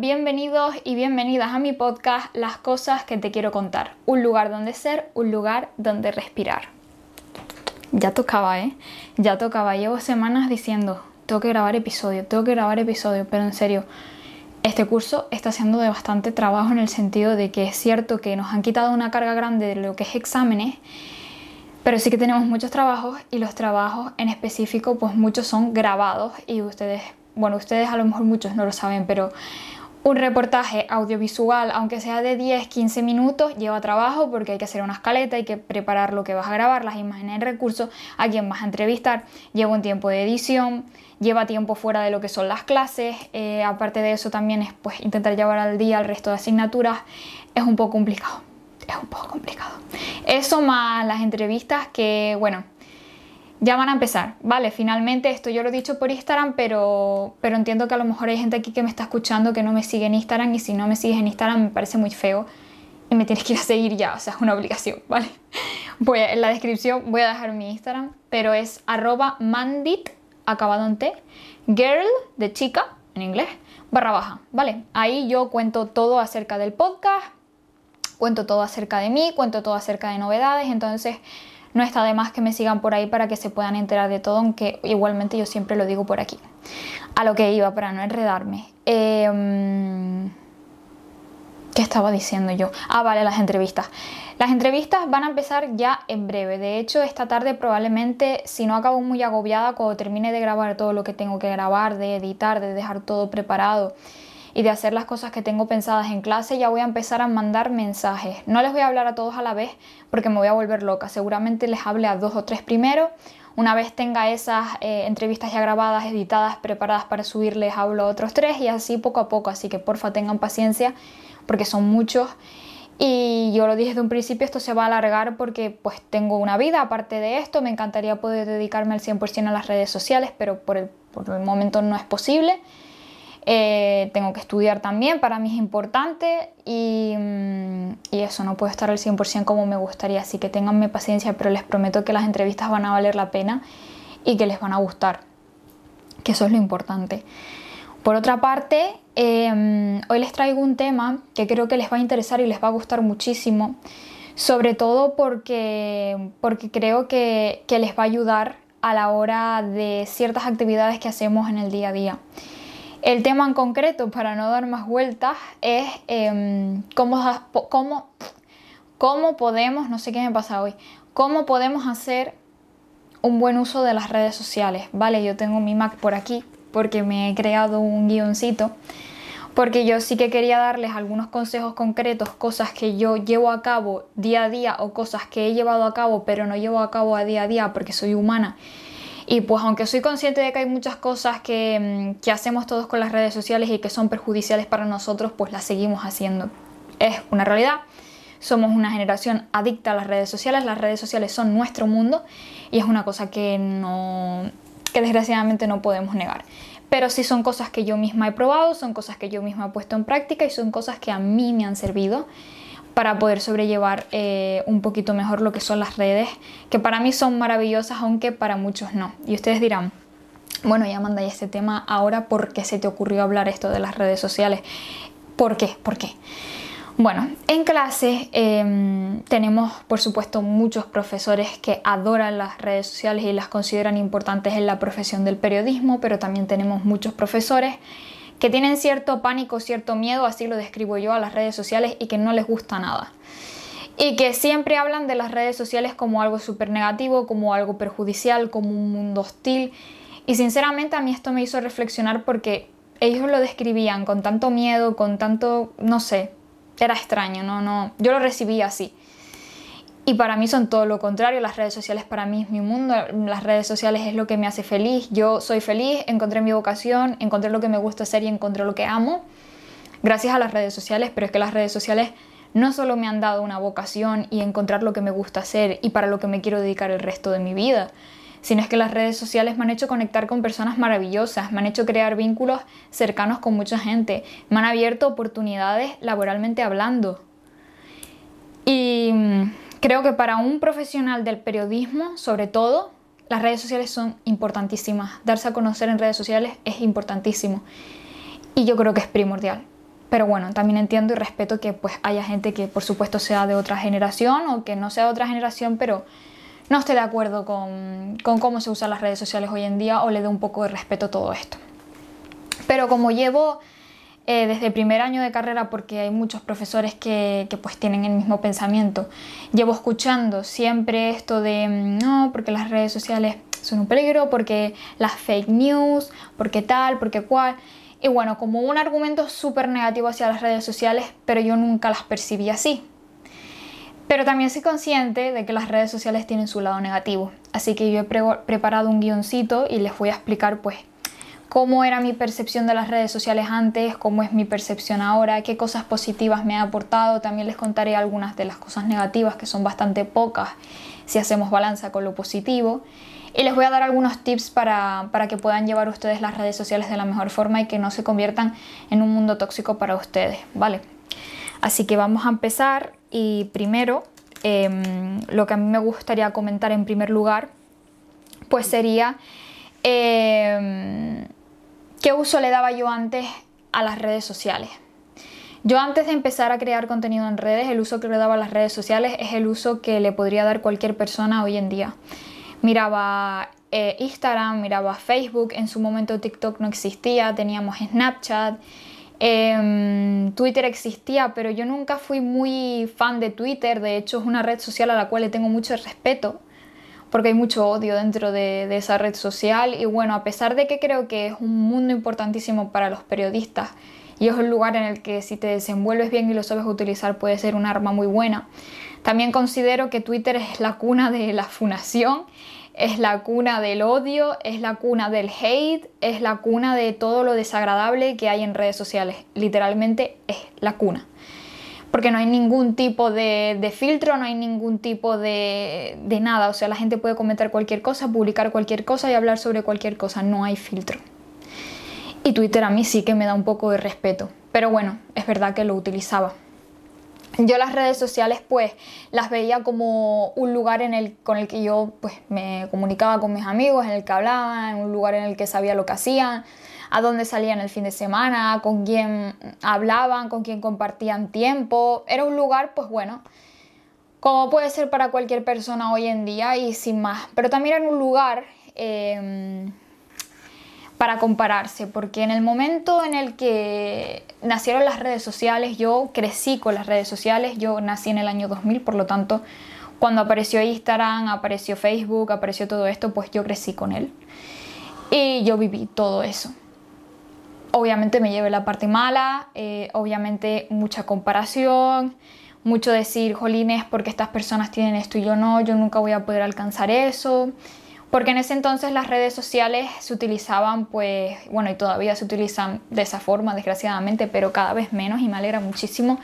bienvenidos y bienvenidas a mi podcast Las cosas que te quiero contar. Un lugar donde ser, un lugar donde respirar. Ya tocaba, ¿eh? Ya tocaba. Llevo semanas diciendo, tengo que grabar episodio, tengo que grabar episodio, pero en serio, este curso está siendo de bastante trabajo en el sentido de que es cierto que nos han quitado una carga grande de lo que es exámenes, pero sí que tenemos muchos trabajos y los trabajos en específico, pues muchos son grabados y ustedes bueno, ustedes a lo mejor muchos no lo saben, pero un reportaje audiovisual, aunque sea de 10, 15 minutos, lleva trabajo porque hay que hacer una escaleta, hay que preparar lo que vas a grabar, las imágenes, el recurso, a quién vas a entrevistar, lleva un tiempo de edición, lleva tiempo fuera de lo que son las clases, eh, aparte de eso también es pues intentar llevar al día el resto de asignaturas, es un poco complicado, es un poco complicado. Eso más las entrevistas que, bueno, ya van a empezar, ¿vale? Finalmente, esto yo lo he dicho por Instagram, pero, pero entiendo que a lo mejor hay gente aquí que me está escuchando que no me sigue en Instagram y si no me sigues en Instagram me parece muy feo y me tienes que ir a seguir ya, o sea, es una obligación, ¿vale? Voy en la descripción voy a dejar mi Instagram, pero es arroba mandit, acabado girl, de chica, en inglés, barra baja, ¿vale? Ahí yo cuento todo acerca del podcast, cuento todo acerca de mí, cuento todo acerca de novedades, entonces no está de más que me sigan por ahí para que se puedan enterar de todo, aunque igualmente yo siempre lo digo por aquí. A lo que iba, para no enredarme. Em, ¿Qué estaba diciendo yo? Ah, vale, las entrevistas. Las entrevistas van a empezar ya en breve. De hecho, esta tarde probablemente, si no acabo muy agobiada, cuando termine de grabar todo lo que tengo que grabar, de editar, de dejar todo preparado y de hacer las cosas que tengo pensadas en clase, ya voy a empezar a mandar mensajes. No les voy a hablar a todos a la vez porque me voy a volver loca. Seguramente les hable a dos o tres primero. Una vez tenga esas eh, entrevistas ya grabadas, editadas, preparadas para subirles, hablo a otros tres y así poco a poco. Así que porfa tengan paciencia porque son muchos. Y yo lo dije desde un principio, esto se va a alargar porque pues tengo una vida aparte de esto. Me encantaría poder dedicarme al 100% a las redes sociales, pero por el, por el momento no es posible. Eh, tengo que estudiar también, para mí es importante y, mm, eso, no puedo estar al 100% como me gustaría, así que ténganme paciencia, pero les prometo que las entrevistas van a valer la pena y que les van a gustar, que eso es lo importante. Por otra parte, em, hoy les traigo un tema que creo que les va a interesar y les va a gustar muchísimo, sobre todo porque, creo que les va a ayudar a la hora de ciertas actividades que hacemos en el día a día. El tema en concreto, para no dar más vueltas, es em, cómo, cómo, cómo podemos, no sé qué me pasa hoy, cómo podemos hacer un buen uso de las redes sociales. Vale, yo tengo mi Mac por aquí porque me he creado un guioncito porque yo sí que quería darles algunos consejos concretos, cosas que yo llevo a cabo día a día o cosas que he llevado a cabo pero no llevo a cabo a día a día porque soy humana y pues aunque soy consciente de que hay muchas cosas que, mm, que, hacemos todos con las redes sociales y que son perjudiciales para nosotros, pues las seguimos haciendo. Es una realidad. Somos una generación adicta a las redes sociales, las redes sociales son nuestro mundo y es una cosa que no que desgraciadamente no podemos negar. Pero sí son cosas que yo misma he probado, son cosas que yo misma he puesto en práctica y son cosas que a mí me han servido para poder sobrellevar eh, un poquito mejor lo que son las redes, que para mí son maravillosas, aunque para muchos no. Y ustedes dirán, bueno, ya manda este tema ahora, ¿por qué se te ocurrió hablar esto de las redes sociales? ¿Por qué? ¿Por qué? Bueno, en clase em, tenemos, por supuesto, muchos profesores que adoran las redes sociales y las consideran importantes en la profesión del periodismo, pero también tenemos muchos profesores que tienen cierto pánico, cierto miedo, así lo describo yo, a las redes sociales y que no les gusta nada. Y que siempre hablan de las redes sociales como algo súper negativo, como algo perjudicial, como un mundo hostil. Y sinceramente a mí esto me hizo reflexionar porque ellos lo describían con tanto miedo, con tanto, no sé, era extraño, no, no, yo lo recibí así. Y para mí son todo lo contrario, las redes sociales para mí es mi mundo, las redes sociales es lo que me hace feliz, yo soy feliz, encontré mi vocación, encontré lo que me gusta hacer y encontré lo que amo gracias a las redes sociales, pero es que las redes sociales no solo me han dado una vocación y encontrar lo que me gusta hacer y para lo que me quiero dedicar el resto de mi vida, sino es que las redes sociales me han hecho conectar con personas maravillosas, me han hecho crear vínculos cercanos con mucha gente, me han abierto oportunidades laboralmente hablando. Y Creo que para un profesional del periodismo, sobre todo, las redes sociales son importantísimas. Darse a conocer en redes sociales es importantísimo. Y yo creo que es primordial. pero bueno, también entiendo y respeto que pues haya gente que por supuesto sea de otra generación o que no sea de otra generación, pero no esté de acuerdo con, cómo se usan las redes sociales hoy en día o le dé un poco de respeto a todo esto. Pero como llevo eh, desde el primer año de carrera, porque hay muchos profesores que, pues tienen el mismo pensamiento, llevo escuchando siempre esto de mm, no, porque las redes sociales son un peligro, porque las fake news, porque tal, porque cual. Y bueno, como un argumento súper negativo hacia las redes sociales, pero yo nunca las percibí así. Pero también soy consciente de que las redes sociales tienen su lado negativo. Así que yo he preparado un guioncito y les voy a explicar pues cómo era mi percepción de las redes sociales antes, cómo es mi percepción ahora, qué cosas positivas me ha aportado. También les contaré algunas de las cosas negativas, que son bastante pocas si hacemos balanza con lo positivo. Y les voy a dar algunos tips para, que puedan llevar ustedes las redes sociales de la mejor forma y que no se conviertan en un mundo tóxico para ustedes, ¿vale? Así que vamos a empezar y primero em, lo que a mí me gustaría comentar en primer lugar pues sería em, qué uso le daba yo antes a las redes sociales. Yo antes de empezar a crear contenido en redes, el uso que le daba a las redes sociales es el uso que le podría dar cualquier persona hoy en día miraba eh, Instagram, miraba Facebook, en su momento TikTok no existía, teníamos Snapchat, em, Twitter existía, pero yo nunca fui muy fan de Twitter, de hecho es una red social a la cual le tengo mucho respeto, porque hay mucho odio dentro de, esa red social y bueno, a pesar de que creo que es un mundo importantísimo para los periodistas, y es un lugar en el que si te desenvuelves bien y lo sabes utilizar puede ser un arma muy buena. También considero que Twitter es la cuna de la funación, es la cuna del odio, es la cuna del hate, es la cuna de todo lo desagradable que hay en redes sociales. Literalmente es la cuna. Porque no hay ningún tipo de, filtro, no hay ningún tipo de, de nada. O sea, la gente puede comentar cualquier cosa, publicar cualquier cosa y hablar sobre cualquier cosa. No hay filtro. Y Twitter a mí sí que me da un poco de respeto. Pero bueno, es verdad que lo utilizaba yo las redes sociales pues las veía como un lugar en el, con el que yo pues me comunicaba con mis amigos, en el que hablaba, en un lugar en el que sabía lo que hacían, a dónde salían el fin de semana, con quién hablaban, con quién compartían tiempo. Era un lugar pues bueno, como puede ser para cualquier persona hoy en día y sin más. Pero también era un lugar... Em, para compararse, porque en el momento en el que nacieron las redes sociales, yo crecí con las redes sociales, yo nací en el año 2000, por lo tanto, cuando apareció Instagram, apareció Facebook, apareció todo esto, pues yo crecí con él. Y yo viví todo eso. Obviamente me llevé la parte mala, eh, obviamente mucha comparación, mucho decir, jolines, porque estas personas tienen esto y yo no, yo nunca voy a poder alcanzar eso porque en ese entonces las redes sociales se utilizaban, pues, bueno, y todavía se utilizan de esa forma, desgraciadamente, pero cada vez menos y me alegra muchísimo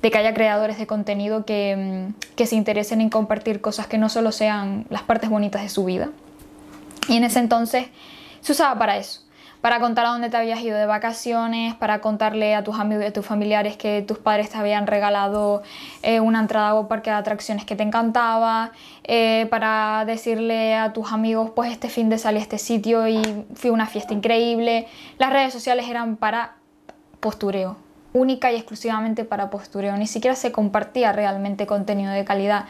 de que haya creadores de contenido que, mm, que se interesen en compartir cosas que no solo sean las partes bonitas de su vida. Y en ese entonces se usaba para eso para contar a dónde te habías ido de vacaciones, para contarle a tus amigos y a tus familiares que tus padres te habían regalado eh, una entrada a un parque de atracciones que te encantaba, eh, para decirle a tus amigos, pues este fin de salí a este sitio y fui a una fiesta increíble. Las redes sociales eran para postureo, única y exclusivamente para postureo, ni siquiera se compartía realmente contenido de calidad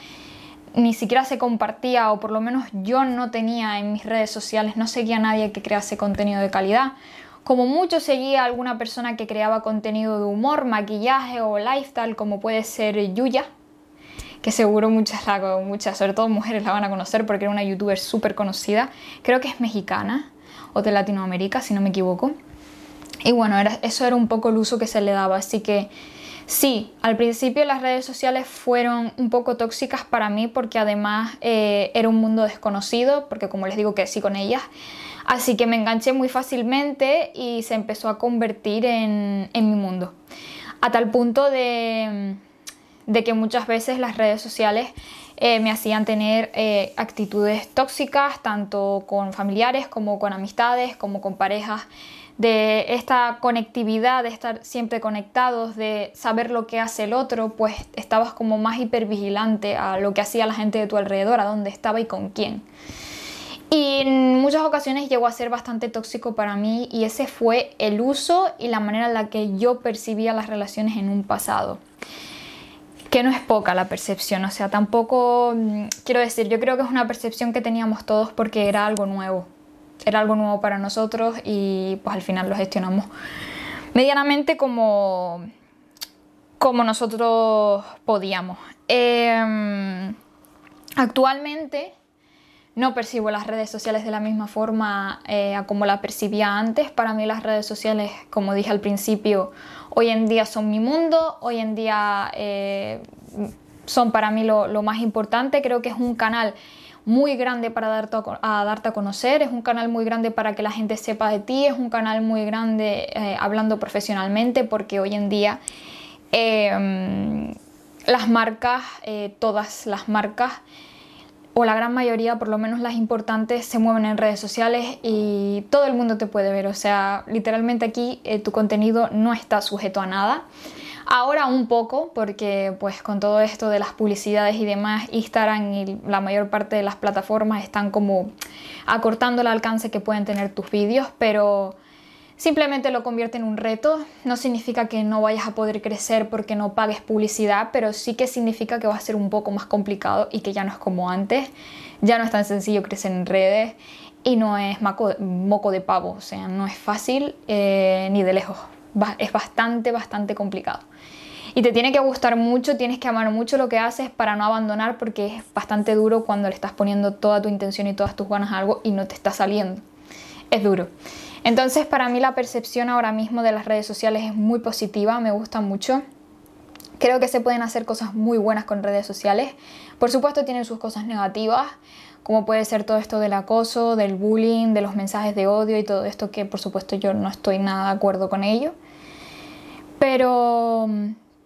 ni siquiera se compartía o por lo menos yo no tenía en mis redes sociales, no seguía a nadie que crease contenido de calidad. Como mucho seguía a alguna persona que creaba contenido de humor, maquillaje o lifestyle, como puede ser Yuya, que seguro muchas, muchas, sobre todo mujeres, la van a conocer porque era una youtuber súper conocida. Creo que es mexicana o de Latinoamérica, si no me equivoco. Y bueno, era, eso era un poco el uso que se le daba, así que Sí, al principio las redes sociales fueron un poco tóxicas para mí porque además eh, era un mundo desconocido, porque como les digo que sí con ellas, así que me enganché muy fácilmente y se empezó a convertir en, mi mundo. A tal punto de, que muchas veces las redes sociales eh, me hacían tener eh, actitudes tóxicas, tanto con familiares como con amistades, como con parejas de esta conectividad, de estar siempre conectados, de saber lo que hace el otro, pues estabas como más hipervigilante a lo que hacía la gente de tu alrededor, a dónde estaba y con quién. Y en muchas ocasiones llegó a ser bastante tóxico para mí y ese fue el uso y la manera en la que yo percibía las relaciones en un pasado. Que no es poca la percepción, o sea, tampoco, mm, quiero decir, yo creo que es una percepción que teníamos todos porque era algo nuevo. Era algo nuevo para nosotros y pues al final lo gestionamos medianamente como, como nosotros podíamos. Em, actualmente no percibo las redes sociales de la misma forma eh, como la percibía antes. Para mí las redes sociales, como dije al principio, hoy en día son mi mundo, hoy en día eh, son para mí lo, más importante. Creo que es un canal muy grande para darte a, darte a conocer, es un canal muy grande para que la gente sepa de ti, es un canal muy grande eh, hablando profesionalmente, porque hoy en día las marcas, todas las marcas, o la gran mayoría, por lo menos las importantes, se mueven en redes sociales y todo el mundo te puede ver. O sea, literalmente aquí eh, tu contenido no está sujeto a nada. Ahora un poco, porque pues con todo esto de las publicidades y demás, Instagram y la mayor parte de las plataformas están como acortando el alcance que pueden tener tus vídeos, pero simplemente lo convierte en un reto. No significa que no vayas a poder crecer porque no pagues publicidad, pero sí que significa que va a ser un poco más complicado y que ya no es como antes. Ya no es tan sencillo crecer en redes y no es moco de pavo, o sea, no es fácil eh, ni de lejos. Es bastante, bastante complicado. Y te tiene que gustar mucho, tienes que amar mucho lo que haces para no abandonar porque es bastante duro cuando le estás poniendo toda tu intención y todas tus ganas a algo y no te está saliendo. Es duro. Entonces para mí la percepción ahora mismo de las redes sociales es muy positiva, me gusta mucho. Creo que se pueden hacer cosas muy buenas con redes sociales. Por supuesto tienen sus cosas negativas, como puede ser todo esto del acoso, del bullying, de los mensajes de odio y todo esto que por supuesto yo no estoy nada de acuerdo con ello. Pero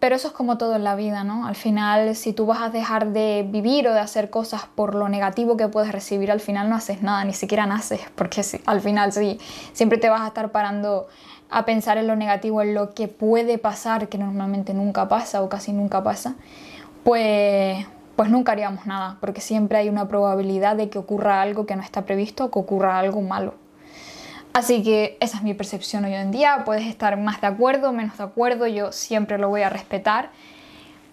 pero eso es como todo en la vida, ¿no? Al final, si tú vas a dejar de vivir o de hacer cosas por lo negativo que puedes recibir, al final no haces nada, ni siquiera naces, porque al final sí, siempre te vas a estar parando a pensar en lo negativo, en lo que puede pasar, que normalmente nunca pasa o casi nunca pasa, pues, pues nunca haríamos nada, porque siempre hay una probabilidad de que ocurra algo que no está previsto o que ocurra algo malo. Así que esa es mi percepción hoy en día. Puedes estar más de acuerdo, menos de acuerdo, yo siempre lo voy a respetar.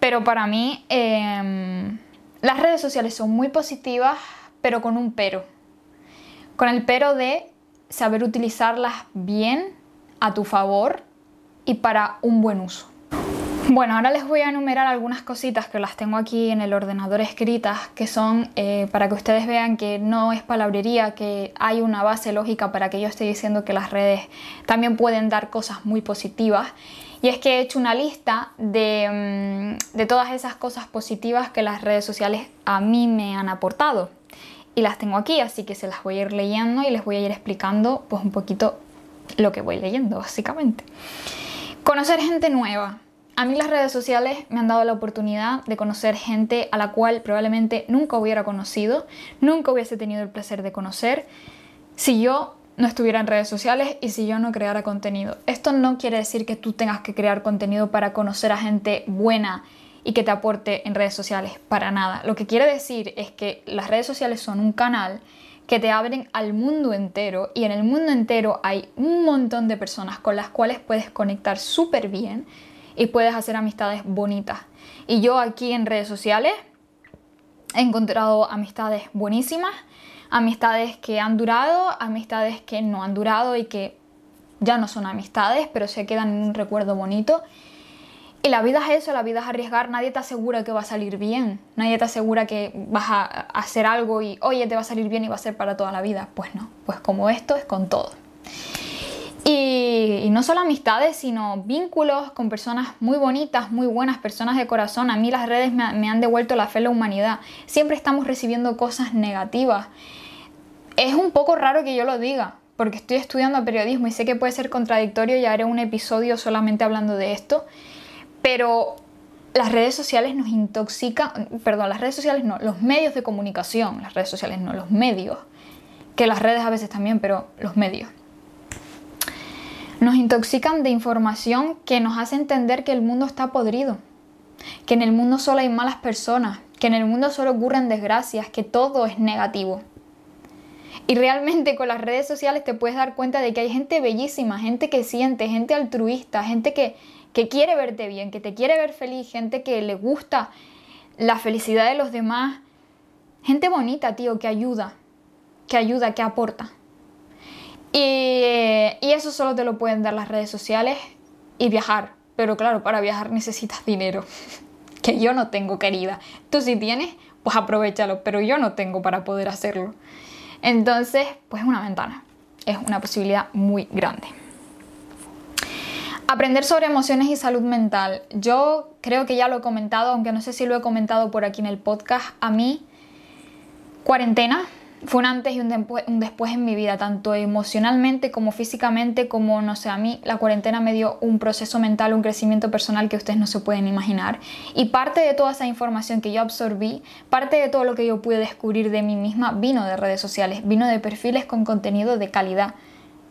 Pero para mí em, las redes sociales son muy positivas, pero con un pero. Con el pero de saber utilizarlas bien, a tu favor y para un buen uso. Bueno, ahora les voy a enumerar algunas cositas que las tengo aquí en el ordenador escritas, que son eh, para que ustedes vean que no es palabrería, que hay una base lógica para que yo esté diciendo que las redes también pueden dar cosas muy positivas. Y es que he hecho una lista de, mm, de todas esas cosas positivas que las redes sociales a mí me han aportado. Y las tengo aquí, así que se las voy a ir leyendo y les voy a ir explicando pues un poquito lo que voy leyendo, básicamente. Conocer gente nueva. A mí las redes sociales me han dado la oportunidad de conocer gente a la cual probablemente nunca hubiera conocido, nunca hubiese tenido el placer de conocer si yo no estuviera en redes sociales y si yo no creara contenido. Esto no quiere decir que tú tengas que crear contenido para conocer a gente buena y que te aporte en redes sociales, para nada. Lo que quiere decir es que las redes sociales son un canal que te abren al mundo entero y en el mundo entero hay un montón de personas con las cuales puedes conectar súper bien y puedes hacer amistades bonitas. Y yo aquí en redes sociales he encontrado amistades buenísimas, amistades que han durado, amistades que no han durado y que ya no son amistades, pero se quedan en un recuerdo bonito. Y la vida es eso, la vida es arriesgar, nadie te asegura que va a salir bien, nadie te asegura que vas a hacer algo y oye, te va a salir bien y va a ser para toda la vida. Pues no, pues como esto es con todo. Y, no solo amistades, sino vínculos con personas muy bonitas, muy buenas, personas de corazón. A mí las redes me, han devuelto la fe en la humanidad. Siempre estamos recibiendo cosas negativas. Es un poco raro que yo lo diga, porque estoy estudiando periodismo y sé que puede ser contradictorio y haré un episodio solamente hablando de esto, pero las redes sociales nos intoxican, perdón, las redes sociales no, los medios de comunicación, las redes sociales no, los medios, que las redes a veces también, pero los medios nos intoxican de información que nos hace entender que el mundo está podrido, que en el mundo solo hay malas personas, que en el mundo solo ocurren desgracias, que todo es negativo. Y realmente con las redes sociales te puedes dar cuenta de que hay gente bellísima, gente que siente, gente altruista, gente que, que quiere verte bien, que te quiere ver feliz, gente que le gusta la felicidad de los demás. Gente bonita, tío, que ayuda, que ayuda, que aporta. Y, y eso solo te lo pueden dar las redes sociales y viajar. Pero claro, para viajar necesitas dinero, que yo no tengo, querida. Tú si tienes, pues aprovechalo, pero yo no tengo para poder hacerlo. Entonces, pues es una ventana, es una posibilidad muy grande. Aprender sobre emociones y salud mental. Yo creo que ya lo he comentado, aunque no sé si lo he comentado por aquí en el podcast. A mí, cuarentena fue un antes y un, después, en mi vida, tanto emocionalmente como físicamente, como no sé, a mí la cuarentena me dio un proceso mental, un crecimiento personal que ustedes no se pueden imaginar. Y parte de toda esa información que yo absorbí, parte de todo lo que yo pude descubrir de mí misma, vino de redes sociales, vino de perfiles con contenido de calidad,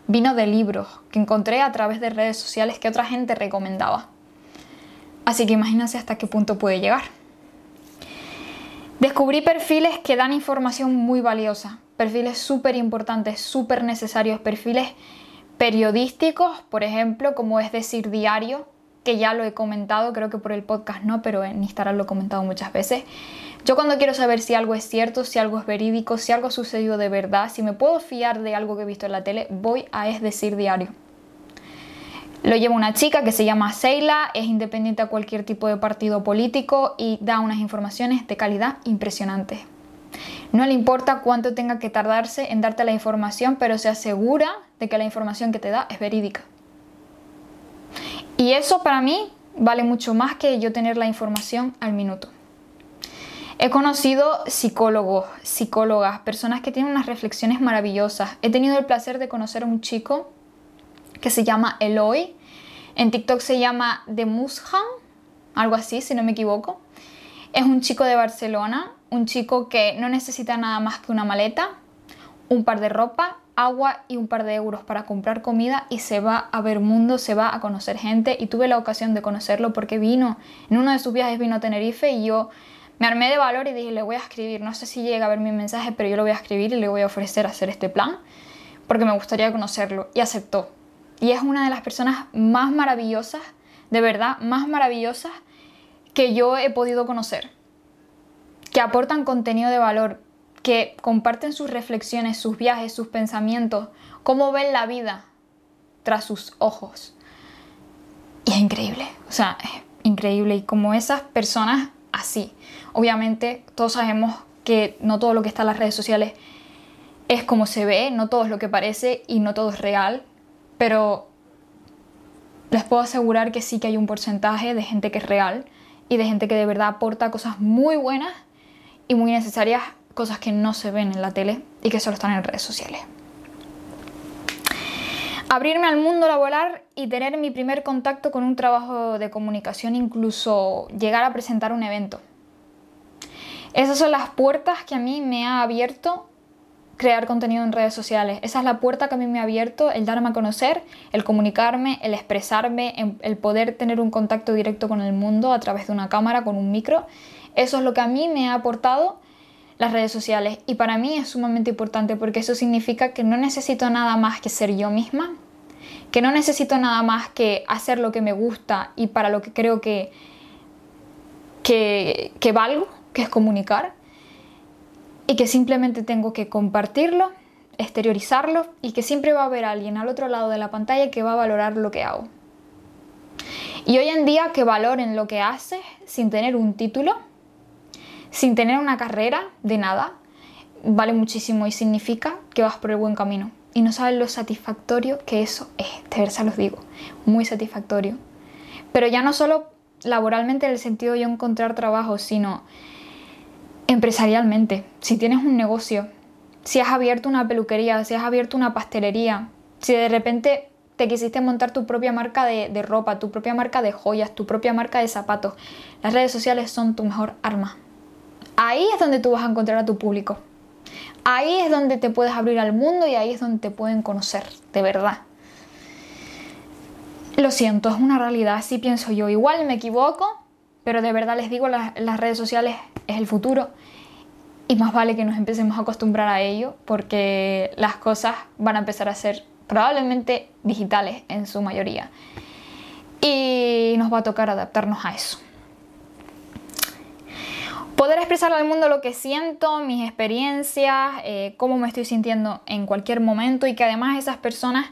vino de libros que encontré a través de redes sociales que otra gente recomendaba. Así que imagínense hasta qué punto puede llegar. Descubrí perfiles que dan información muy valiosa, perfiles súper importantes, súper necesarios, perfiles periodísticos, por ejemplo, como es decir diario, que ya lo he comentado, creo que por el podcast no, pero en Instagram lo he comentado muchas veces. Yo cuando quiero saber si algo es cierto, si algo es verídico, si algo sucedió de verdad, si me puedo fiar de algo que he visto en la tele, voy a es decir diario. Lo lleva una chica que se llama Seila, es independiente a cualquier tipo de partido político y da unas informaciones de calidad impresionantes. No le importa cuánto tenga que tardarse en darte la información, pero se asegura de que la información que te da es verídica. Y eso para mí vale mucho más que yo tener la información al minuto. He conocido psicólogos, psicólogas, personas que tienen unas reflexiones maravillosas. He tenido el placer de conocer a un chico que se llama Eloy, en TikTok se llama The Mushan, algo así, si no me equivoco. Es un chico de Barcelona, un chico que no necesita nada más que una maleta, un par de ropa, agua y un par de euros para comprar comida y se va a ver mundo, se va a conocer gente y tuve la ocasión de conocerlo porque vino, en uno de sus viajes vino a Tenerife y yo me armé de valor y dije, le voy a escribir, no sé si llega a ver mi mensaje, pero yo lo voy a escribir y le voy a ofrecer hacer este plan porque me gustaría conocerlo y aceptó. Y es una de las personas más maravillosas, de verdad, más maravillosas que yo he podido conocer. Que aportan contenido de valor, que comparten sus reflexiones, sus viajes, sus pensamientos, cómo ven la vida tras sus ojos. Y es increíble, o sea, es increíble. Y como esas personas así, obviamente todos sabemos que no todo lo que está en las redes sociales es como se ve, no todo es lo que parece y no todo es real pero les puedo asegurar que sí que hay un porcentaje de gente que es real y de gente que de verdad aporta cosas muy buenas y muy necesarias, cosas que no se ven en la tele y que solo están en redes sociales. Abrirme al mundo laboral y tener mi primer contacto con un trabajo de comunicación, incluso llegar a presentar un evento. Esas son las puertas que a mí me ha abierto crear contenido en redes sociales. Esa es la puerta que a mí me ha abierto, el darme a conocer, el comunicarme, el expresarme, el poder tener un contacto directo con el mundo a través de una cámara, con un micro. Eso es lo que a mí me ha aportado las redes sociales y para mí es sumamente importante porque eso significa que no necesito nada más que ser yo misma, que no necesito nada más que hacer lo que me gusta y para lo que creo que, que, que valgo, que es comunicar y que simplemente tengo que compartirlo, exteriorizarlo y que siempre va a haber alguien al otro lado de la pantalla que va a valorar lo que hago. Y hoy en día que valoren lo que haces sin tener un título, sin tener una carrera de nada, vale muchísimo y significa que vas por el buen camino. Y no saben lo satisfactorio que eso es, de verdad los digo, muy satisfactorio. Pero ya no solo laboralmente en el sentido de yo encontrar trabajo, sino empresarialmente, si tienes un negocio, si has abierto una peluquería, si has abierto una pastelería, si de repente te quisiste montar tu propia marca de, ropa, tu propia marca de joyas, tu propia marca de zapatos, las redes sociales son tu mejor arma. Ahí es donde tú vas a encontrar a tu público. Ahí es donde te puedes abrir al mundo y ahí es donde te pueden conocer, de verdad. Lo siento, es una realidad, así pienso yo. Igual me equivoco, pero de verdad les digo, las, redes sociales es el futuro. y más vale que nos empecemos a acostumbrar a ello porque las cosas van a empezar a ser probablemente digitales en su mayoría. Y nos va a tocar adaptarnos a eso. Poder expresar al mundo lo que siento, mis experiencias, eh, cómo me estoy sintiendo en cualquier momento y que además esas personas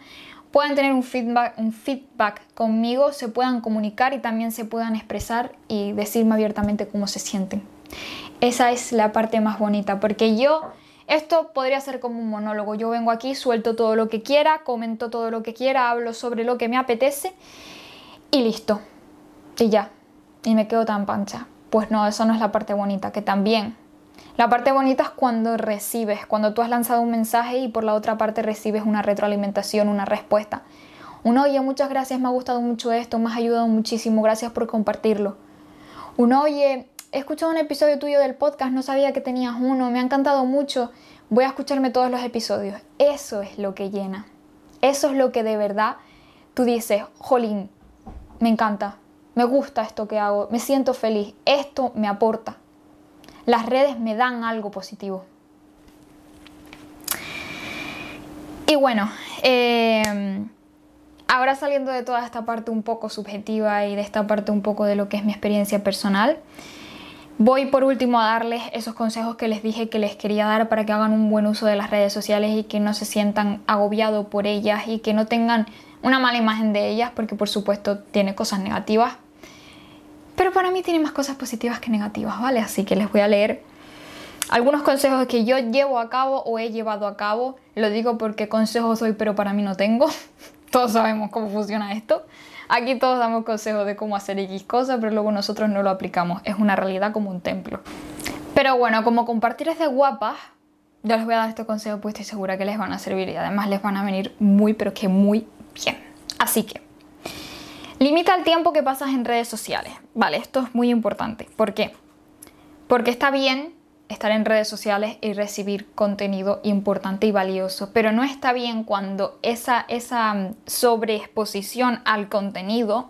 puedan tener un feedback, un feedback conmigo, se puedan comunicar y también se puedan expresar y decirme abiertamente cómo se sienten. Esa es la parte más bonita, porque yo, esto podría ser como un monólogo. Yo vengo aquí, suelto todo lo que quiera, comento todo lo que quiera, hablo sobre lo que me apetece y listo. Y ya. Y me quedo tan pancha. Pues no, eso no es la parte bonita, que también. La parte bonita es cuando recibes, cuando tú has lanzado un mensaje y por la otra parte recibes una retroalimentación, una respuesta. Uno, oye, muchas gracias, me ha gustado mucho esto, me has ayudado muchísimo, gracias por compartirlo. Uno, oye, he escuchado un episodio tuyo del podcast, no sabía que tenías uno, me ha encantado mucho, voy a escucharme todos los episodios. Eso es lo que llena. Eso es lo que de verdad tú dices, jolín, me encanta, me gusta esto que hago, me siento feliz, esto me aporta. Las redes me dan algo positivo. Y bueno, eh, ahora saliendo de toda esta parte un poco subjetiva y de esta parte un poco de lo que es mi experiencia personal, Voy por último a darles esos consejos que les dije que les quería dar para que hagan un buen uso de las redes sociales y que no se sientan agobiados por ellas y que no tengan una mala imagen de ellas, porque por supuesto tiene cosas negativas. Pero para mí tiene más cosas positivas que negativas, ¿vale? Así que les voy a leer algunos consejos que yo llevo a cabo o he llevado a cabo. Lo digo porque consejos doy, pero para mí no tengo. Todos sabemos cómo funciona esto. Aquí todos damos consejos de cómo hacer X cosas, pero luego nosotros no lo aplicamos. Es una realidad como un templo. Pero bueno, como compartir es de guapas, yo les voy a dar estos consejos pues estoy segura que les van a servir y además les van a venir muy, pero que muy bien. Así que, limita el tiempo que pasas en redes sociales. Vale, esto es muy importante. ¿Por qué? Porque está bien estar en redes sociales y recibir contenido importante y valioso, pero no está bien cuando esa, esa mm, sobreexposición al contenido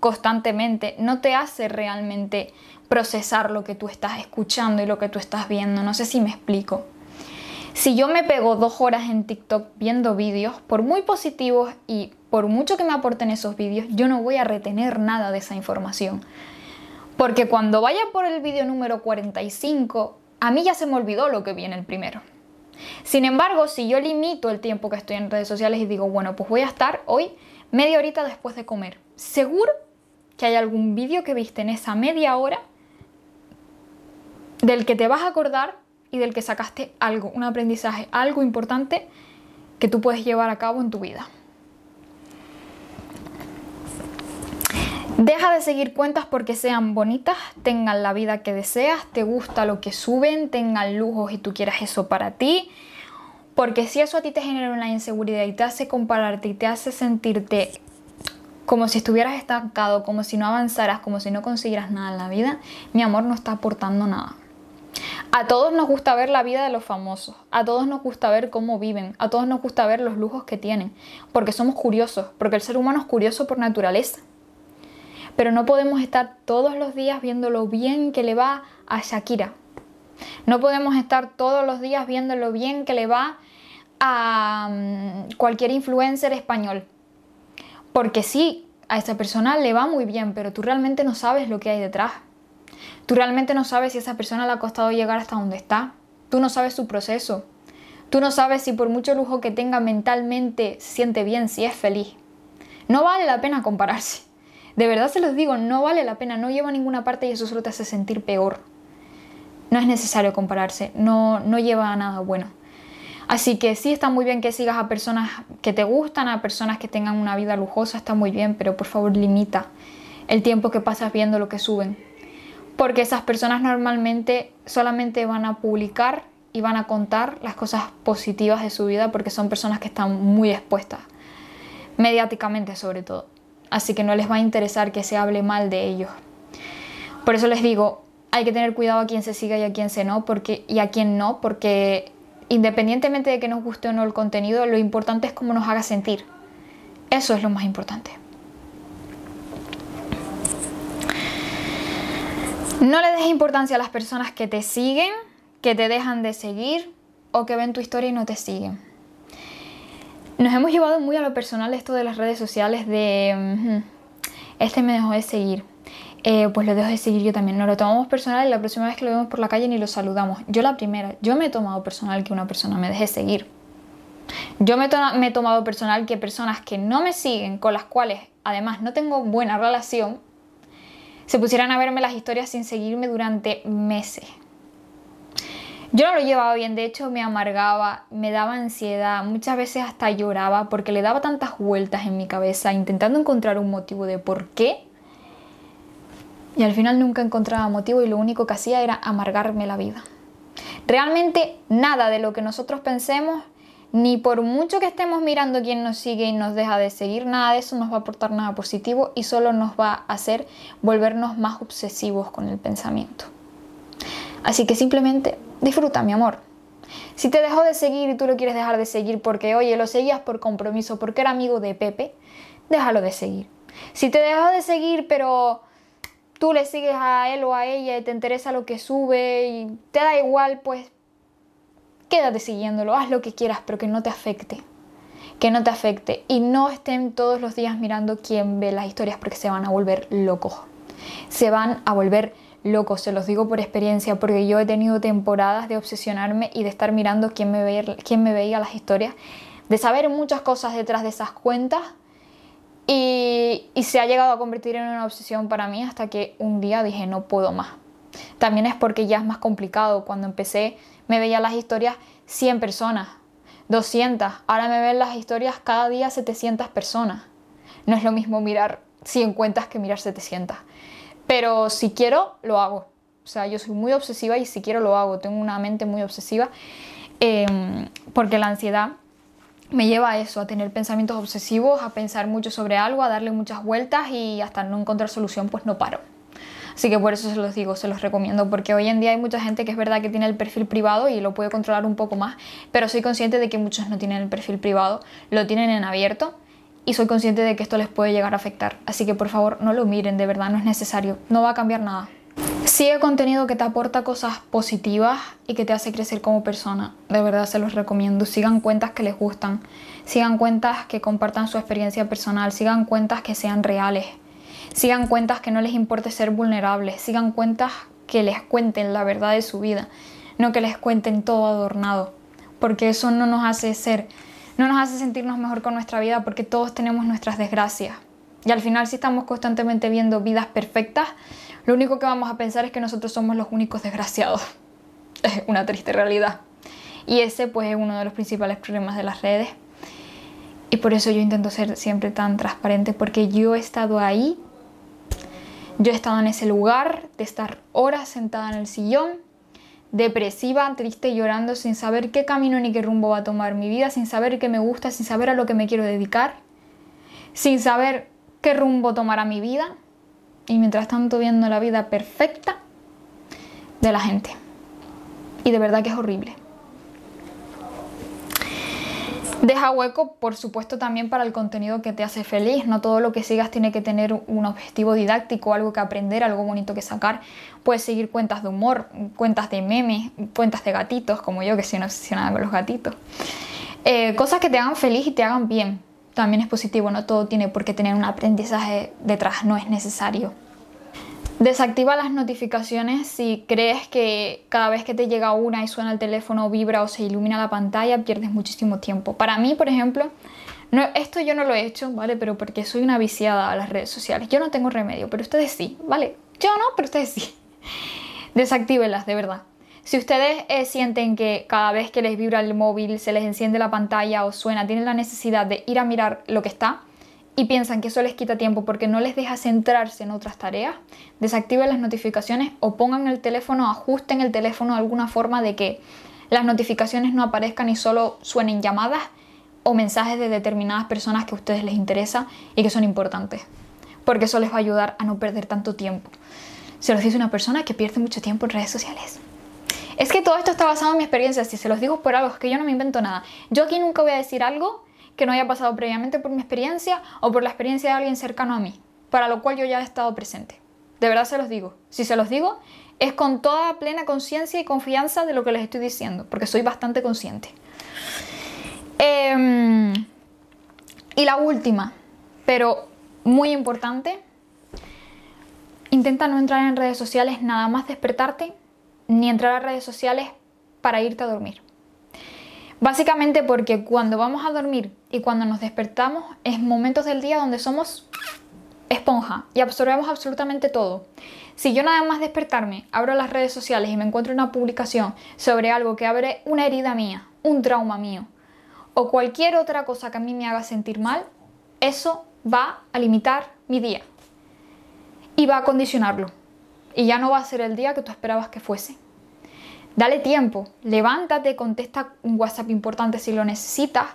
constantemente no te hace realmente procesar lo que tú estás escuchando y lo que tú estás viendo. No sé si me explico. Si yo me pego dos horas en TikTok viendo vídeos, por muy positivos y por mucho que me aporten esos vídeos, yo no voy a retener nada de esa información. Porque cuando vaya por el vídeo número 45, a mí ya se me olvidó lo que vi en el primero. Sin embargo, si yo limito el tiempo que estoy en redes sociales y digo, bueno, pues voy a estar hoy media horita después de comer, seguro que hay algún vídeo que viste en esa media hora del que te vas a acordar y del que sacaste algo, un aprendizaje, algo importante que tú puedes llevar a cabo en tu vida. Deja de seguir cuentas porque sean bonitas, tengan la vida que deseas, te gusta lo que suben, tengan lujos y tú quieras eso para ti. Porque si eso a ti te genera una inseguridad y te hace compararte y te hace sentirte como si estuvieras estancado, como si no avanzaras, como si no consiguieras nada en la vida, mi amor no está aportando nada. A todos nos gusta ver la vida de los famosos, a todos nos gusta ver cómo viven, a todos nos gusta ver los lujos que tienen, porque somos curiosos, porque el ser humano es curioso por naturaleza. Pero no podemos estar todos los días viendo lo bien que le va a Shakira. No podemos estar todos los días viendo lo bien que le va a mm, cualquier influencer español. Porque sí, a esa persona le va muy bien, pero tú realmente no sabes lo que hay detrás. Tú realmente no sabes si a esa persona le ha costado llegar hasta donde está. Tú no sabes su proceso. Tú no sabes si por mucho lujo que tenga mentalmente se siente bien, si es feliz. No vale la pena compararse. De verdad se los digo, no vale la pena, no lleva a ninguna parte y eso solo te hace sentir peor. No es necesario compararse, no, no lleva a nada bueno. Así que sí está muy bien que sigas a personas que te gustan, a personas que tengan una vida lujosa, está muy bien, pero por favor limita el tiempo que pasas viendo lo que suben. Porque esas personas normalmente solamente van a publicar y van a contar las cosas positivas de su vida porque son personas que están muy expuestas, mediáticamente sobre todo así que no les va a interesar que se hable mal de ellos. Por eso les digo, hay que tener cuidado a quien se siga y a quien no, porque, y a quien no, porque independientemente de que nos guste o no el contenido, lo importante es cómo nos haga sentir. Eso es lo más importante. No le des importancia a las personas que te siguen, que te dejan de seguir o que ven tu historia y no te siguen. Nos hemos llevado muy a lo personal esto de las redes sociales de este me dejó de seguir. Eh, pues lo dejo de seguir yo también. Nos lo tomamos personal y la próxima vez que lo vemos por la calle ni lo saludamos. Yo la primera, yo me he tomado personal que una persona me deje seguir. Yo me he tomado personal que personas que no me siguen, con las cuales además no tengo buena relación, se pusieran a verme las historias sin seguirme durante meses. Yo no lo llevaba bien, de hecho me amargaba, me daba ansiedad, muchas veces hasta lloraba porque le daba tantas vueltas en mi cabeza intentando encontrar un motivo de por qué. Y al final nunca encontraba motivo y lo único que hacía era amargarme la vida. Realmente nada de lo que nosotros pensemos, ni por mucho que estemos mirando quién nos sigue y nos deja de seguir, nada de eso nos va a aportar nada positivo y solo nos va a hacer volvernos más obsesivos con el pensamiento. Así que simplemente disfruta, mi amor. Si te dejó de seguir y tú lo quieres dejar de seguir porque, oye, lo seguías por compromiso, porque era amigo de Pepe, déjalo de seguir. Si te dejó de seguir, pero tú le sigues a él o a ella y te interesa lo que sube y te da igual, pues quédate siguiéndolo, haz lo que quieras, pero que no te afecte. Que no te afecte. Y no estén todos los días mirando quién ve las historias porque se van a volver locos. Se van a volver Loco, se los digo por experiencia, porque yo he tenido temporadas de obsesionarme y de estar mirando quién me, veía, quién me veía las historias, de saber muchas cosas detrás de esas cuentas y se ha llegado a convertir en una obsesión para mí hasta que un día dije no puedo más. También es porque ya es más complicado. Cuando empecé me veía las historias 100 personas, 200. Ahora me ven las historias cada día 700 personas. No es lo mismo mirar 100 cuentas que mirar 700. Pero si quiero, lo hago. O sea, yo soy muy obsesiva y si quiero, lo hago. Tengo una mente muy obsesiva em, porque la ansiedad me lleva a eso, a tener pensamientos obsesivos, a pensar mucho sobre algo, a darle muchas vueltas y hasta no encontrar solución, pues no paro. Así que por eso se los digo, se los recomiendo, porque hoy en día hay mucha gente que es verdad que tiene el perfil privado y lo puede controlar un poco más, pero soy consciente de que muchos no tienen el perfil privado, lo tienen en abierto y soy consciente de que esto les puede llegar a afectar. Así que por favor no lo miren, de verdad no es necesario, no va a cambiar nada. Sigue contenido que te aporta cosas positivas y que te hace crecer como persona. De verdad se los recomiendo. Sigan cuentas que les gustan. Sigan cuentas que compartan su experiencia personal. Sigan cuentas que sean reales. Sigan cuentas que no les importe ser vulnerables. Sigan cuentas que les cuenten la verdad de su vida. No que les cuenten todo adornado. Porque eso no nos hace ser no nos hace sentirnos mejor con nuestra vida porque todos tenemos nuestras desgracias. Y al final si estamos constantemente viendo vidas perfectas, lo único que vamos a pensar es que nosotros somos los únicos desgraciados. Es una triste realidad. Y ese pues es uno de los principales problemas de las redes. Y por eso yo intento ser siempre tan transparente porque yo he estado ahí, yo he estado en ese lugar de estar horas sentada en el sillón depresiva, triste, llorando, sin saber qué camino ni qué rumbo va a tomar mi vida, sin saber qué me gusta, sin saber a lo que me quiero dedicar, sin saber qué rumbo tomará mi vida y mientras tanto viendo la vida perfecta de la gente. Y de verdad que es horrible. Deja hueco, por supuesto, también para el contenido que te hace feliz. No todo lo que sigas tiene que tener un objetivo didáctico, algo que aprender, algo bonito que sacar. Puedes seguir cuentas de humor, cuentas de memes, cuentas de gatitos, como yo que soy una obsesionada con los gatitos. Eh, cosas que te hagan feliz y te hagan bien. También es positivo, no todo tiene por qué tener un aprendizaje detrás, no es necesario. Desactiva las notificaciones si crees que cada vez que te llega una y suena el teléfono, vibra o se ilumina la pantalla, pierdes muchísimo tiempo. Para mí, por ejemplo, no, esto yo no lo he hecho, ¿vale? Pero porque soy una viciada a las redes sociales. Yo no tengo remedio, pero ustedes sí, ¿vale? Yo no, pero ustedes sí. Desactívelas, de verdad. Si ustedes eh, sienten que cada vez que les vibra el móvil, se les enciende la pantalla o suena, tienen la necesidad de ir a mirar lo que está, y piensan que eso les quita tiempo porque no les deja centrarse en otras tareas, desactiven las notificaciones o pongan el teléfono, ajusten el teléfono de alguna forma de que las notificaciones no aparezcan y solo suenen llamadas o mensajes de determinadas personas que a ustedes les interesa y que son importantes. Porque eso les va a ayudar a no perder tanto tiempo. Se los dice una persona que pierde mucho tiempo en redes sociales. Es que todo esto está basado en mi experiencia, si se los digo por algo, es que yo no me invento nada. Yo aquí nunca voy a decir algo que no haya pasado previamente por mi experiencia o por la experiencia de alguien cercano a mí, para lo cual yo ya he estado presente. De verdad se los digo. Si se los digo es con toda plena conciencia y confianza de lo que les estoy diciendo, porque soy bastante consciente. Em, y la última, pero muy importante, intenta no entrar en redes sociales nada más despertarte, ni entrar a redes sociales para irte a dormir. Básicamente porque cuando vamos a dormir y cuando nos despertamos es momentos del día donde somos esponja y absorbemos absolutamente todo. Si yo nada más despertarme, abro las redes sociales y me encuentro una publicación sobre algo que abre una herida mía, un trauma mío, o cualquier otra cosa que a mí me haga sentir mal, eso va a limitar mi día y va a condicionarlo. Y ya no va a ser el día que tú esperabas que fuese. Dale tiempo, levántate, contesta un WhatsApp importante si lo necesitas,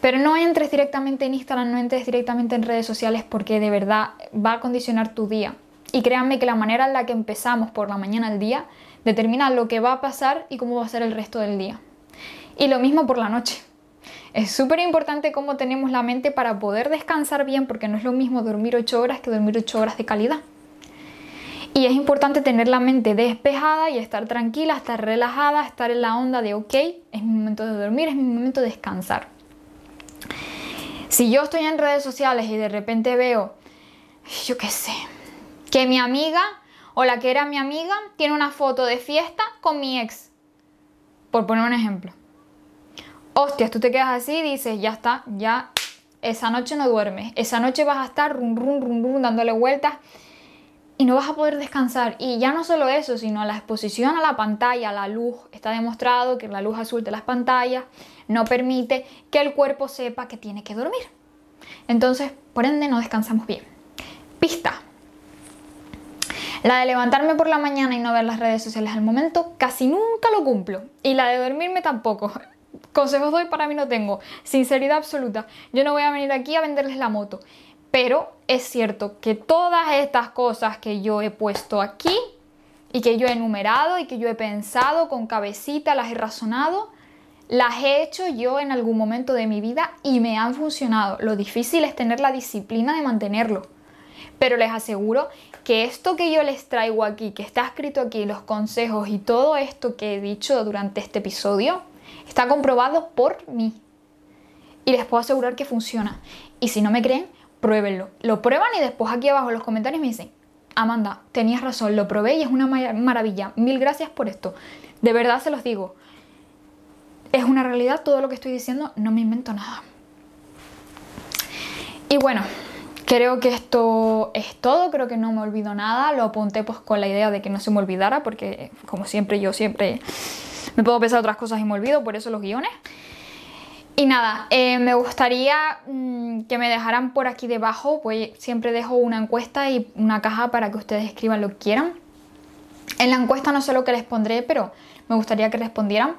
pero no entres directamente en Instagram, no entres directamente en redes sociales porque de verdad va a condicionar tu día. Y créanme que la manera en la que empezamos por la mañana al día determina lo que va a pasar y cómo va a ser el resto del día. Y lo mismo por la noche. Es súper importante cómo tenemos la mente para poder descansar bien porque no es lo mismo dormir 8 horas que dormir 8 horas de calidad. Y es importante tener la mente despejada y estar tranquila, estar relajada, estar en la onda de ok, es mi momento de dormir, es mi momento de descansar. Si yo estoy en redes sociales y de repente veo, yo qué sé, que mi amiga o la que era mi amiga tiene una foto de fiesta con mi ex. Por poner un ejemplo. Hostias, tú te quedas así y dices, ya está, ya esa noche no duermes. Esa noche vas a estar rum, rum, rum, rum, dándole vueltas y no vas a poder descansar. Y ya no solo eso, sino la exposición a la pantalla, a la luz. Está demostrado que la luz azul de las pantallas no permite que el cuerpo sepa que tiene que dormir. Entonces, por ende, no descansamos bien. Pista. La de levantarme por la mañana y no ver las redes sociales al momento, casi nunca lo cumplo. Y la de dormirme tampoco. Consejos doy para mí no tengo. Sinceridad absoluta. Yo no voy a venir aquí a venderles la moto. Pero es cierto que todas estas cosas que yo he puesto aquí y que yo he enumerado y que yo he pensado con cabecita, las he razonado, las he hecho yo en algún momento de mi vida y me han funcionado. Lo difícil es tener la disciplina de mantenerlo. Pero les aseguro que esto que yo les traigo aquí, que está escrito aquí, los consejos y todo esto que he dicho durante este episodio, está comprobado por mí. Y les puedo asegurar que funciona. Y si no me creen, pruébenlo. Lo prueban y después aquí abajo en los comentarios me dicen, Amanda, tenías razón, lo probé y es una maravilla. Mil gracias por esto. De verdad se los digo. Es una realidad todo lo que estoy diciendo, no me invento nada. Y bueno, Creo que esto es todo, creo que no me olvido nada, lo apunté pues con la idea de que no se me olvidara, porque como siempre yo siempre me puedo pensar otras cosas y me olvido, por eso los guiones. Y nada, eh, me gustaría mm, que me dejaran por aquí debajo, pues siempre dejo una encuesta y una caja para que ustedes escriban lo que quieran. En la encuesta no sé lo que les pondré, pero me gustaría que respondieran.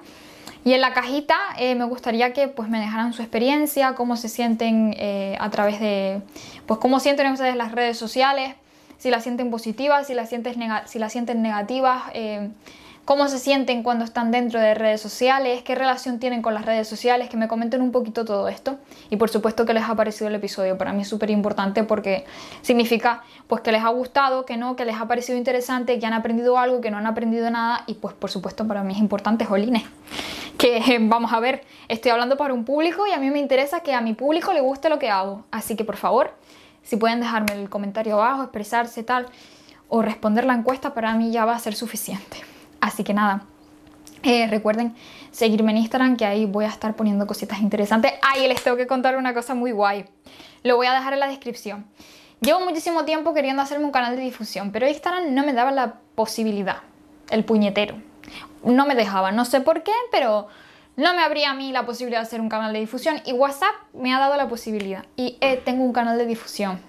Y en la cajita eh, me gustaría que pues, me dejaran su experiencia, cómo se sienten eh, a través de, pues cómo sienten ustedes las redes sociales, si las sienten positivas, si las, sienten, si las sienten negativas, cómo se sienten cuando están dentro de redes sociales, qué relación tienen con las redes sociales, que me comenten un poquito todo esto y por supuesto que les ha parecido el episodio. Para mí es súper importante porque significa pues que les ha gustado, que no, que les ha parecido interesante, que han aprendido algo, que no han aprendido nada y pues por supuesto para mí es importante, jolines, que vamos a ver, estoy hablando para un público y a mí me interesa que a mi público le guste lo que hago. Así que por favor, si pueden dejarme el comentario abajo, expresarse tal o responder la encuesta, para mí ya va a ser suficiente. Así que nada, eh, recuerden seguirme en Instagram que ahí voy a estar poniendo cositas interesantes. Ay, les tengo que contar una cosa muy guay. Lo voy a dejar en la descripción. Llevo muchísimo tiempo queriendo hacerme un canal de difusión, pero Instagram no me daba la posibilidad, el puñetero. No me dejaba, no sé por qué, pero no me abría a mí la posibilidad de hacer un canal de difusión y WhatsApp me ha dado la posibilidad. Y eh, tengo un canal de difusión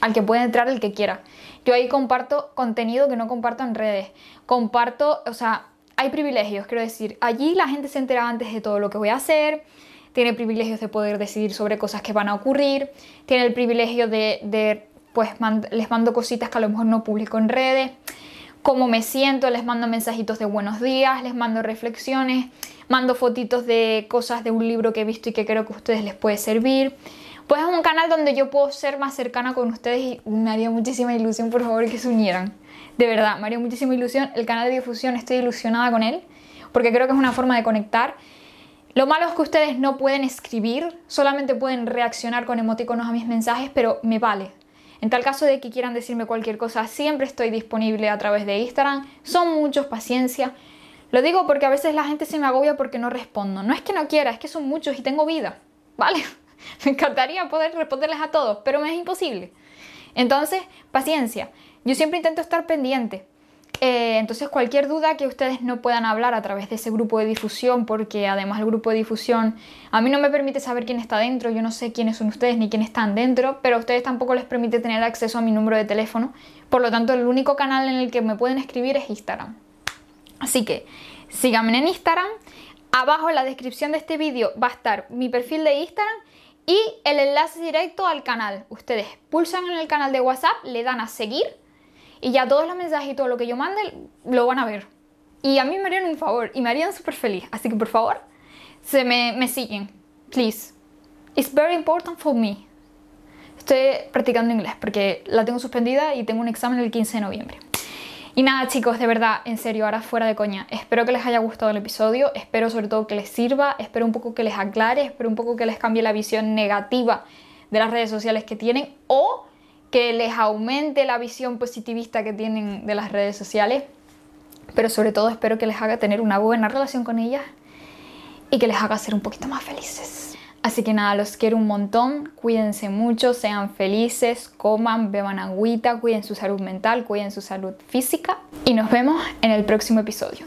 al que puede entrar el que quiera. Yo ahí comparto contenido que no comparto en redes. Comparto, o sea, hay privilegios, quiero decir, allí la gente se entera antes de todo lo que voy a hacer, tiene privilegios de poder decidir sobre cosas que van a ocurrir, tiene el privilegio de, pues, les mando cositas que a lo mejor no publico en redes, cómo me siento, les mando mensajitos de buenos días, les mando reflexiones, mando fotitos de cosas de un libro que he visto y que creo que a ustedes les puede servir. Pues es un canal donde yo puedo ser más cercana con ustedes y me haría muchísima ilusión, por favor, que se unieran. De verdad, me haría muchísima ilusión. El canal de difusión estoy ilusionada con él porque creo que es una forma de conectar. Lo malo es que ustedes no pueden escribir, solamente pueden reaccionar con emoticonos a mis mensajes, pero me vale. En tal caso de que quieran decirme cualquier cosa, siempre estoy disponible a través de Instagram. Son muchos, paciencia. Lo digo porque a veces la gente se me agobia porque no respondo. No es que no quiera, es que son muchos y tengo vida. ¿Vale? Me encantaría poder responderles a todos, pero me es imposible. Entonces, paciencia. Yo siempre intento estar pendiente. Eh, entonces, cualquier duda que ustedes no puedan hablar a través de ese grupo de difusión, porque además el grupo de difusión a mí no me permite saber quién está dentro, yo no sé quiénes son ustedes ni quiénes están dentro, pero a ustedes tampoco les permite tener acceso a mi número de teléfono. Por lo tanto, el único canal en el que me pueden escribir es Instagram. Así que síganme en Instagram. Abajo en la descripción de este vídeo va a estar mi perfil de Instagram y el enlace directo al canal. Ustedes pulsan en el canal de WhatsApp, le dan a seguir y ya todos los mensajes y todo lo que yo mande lo van a ver. Y a mí me harían un favor y me harían súper feliz. Así que por favor, se me, me siguen. Please. It's very important for me. Estoy practicando inglés porque la tengo suspendida y tengo un examen el 15 de noviembre. Y nada chicos, de verdad, en serio, ahora fuera de coña, espero que les haya gustado el episodio, espero sobre todo que les sirva, espero un poco que les aclare, espero un poco que les cambie la visión negativa de las redes sociales que tienen o que les aumente la visión positivista que tienen de las redes sociales, pero sobre todo espero que les haga tener una buena relación con ellas y que les haga ser un poquito más felices. Así que nada, los quiero un montón, cuídense mucho, sean felices, coman, beban agüita, cuiden su salud mental, cuiden su salud física y nos vemos en el próximo episodio.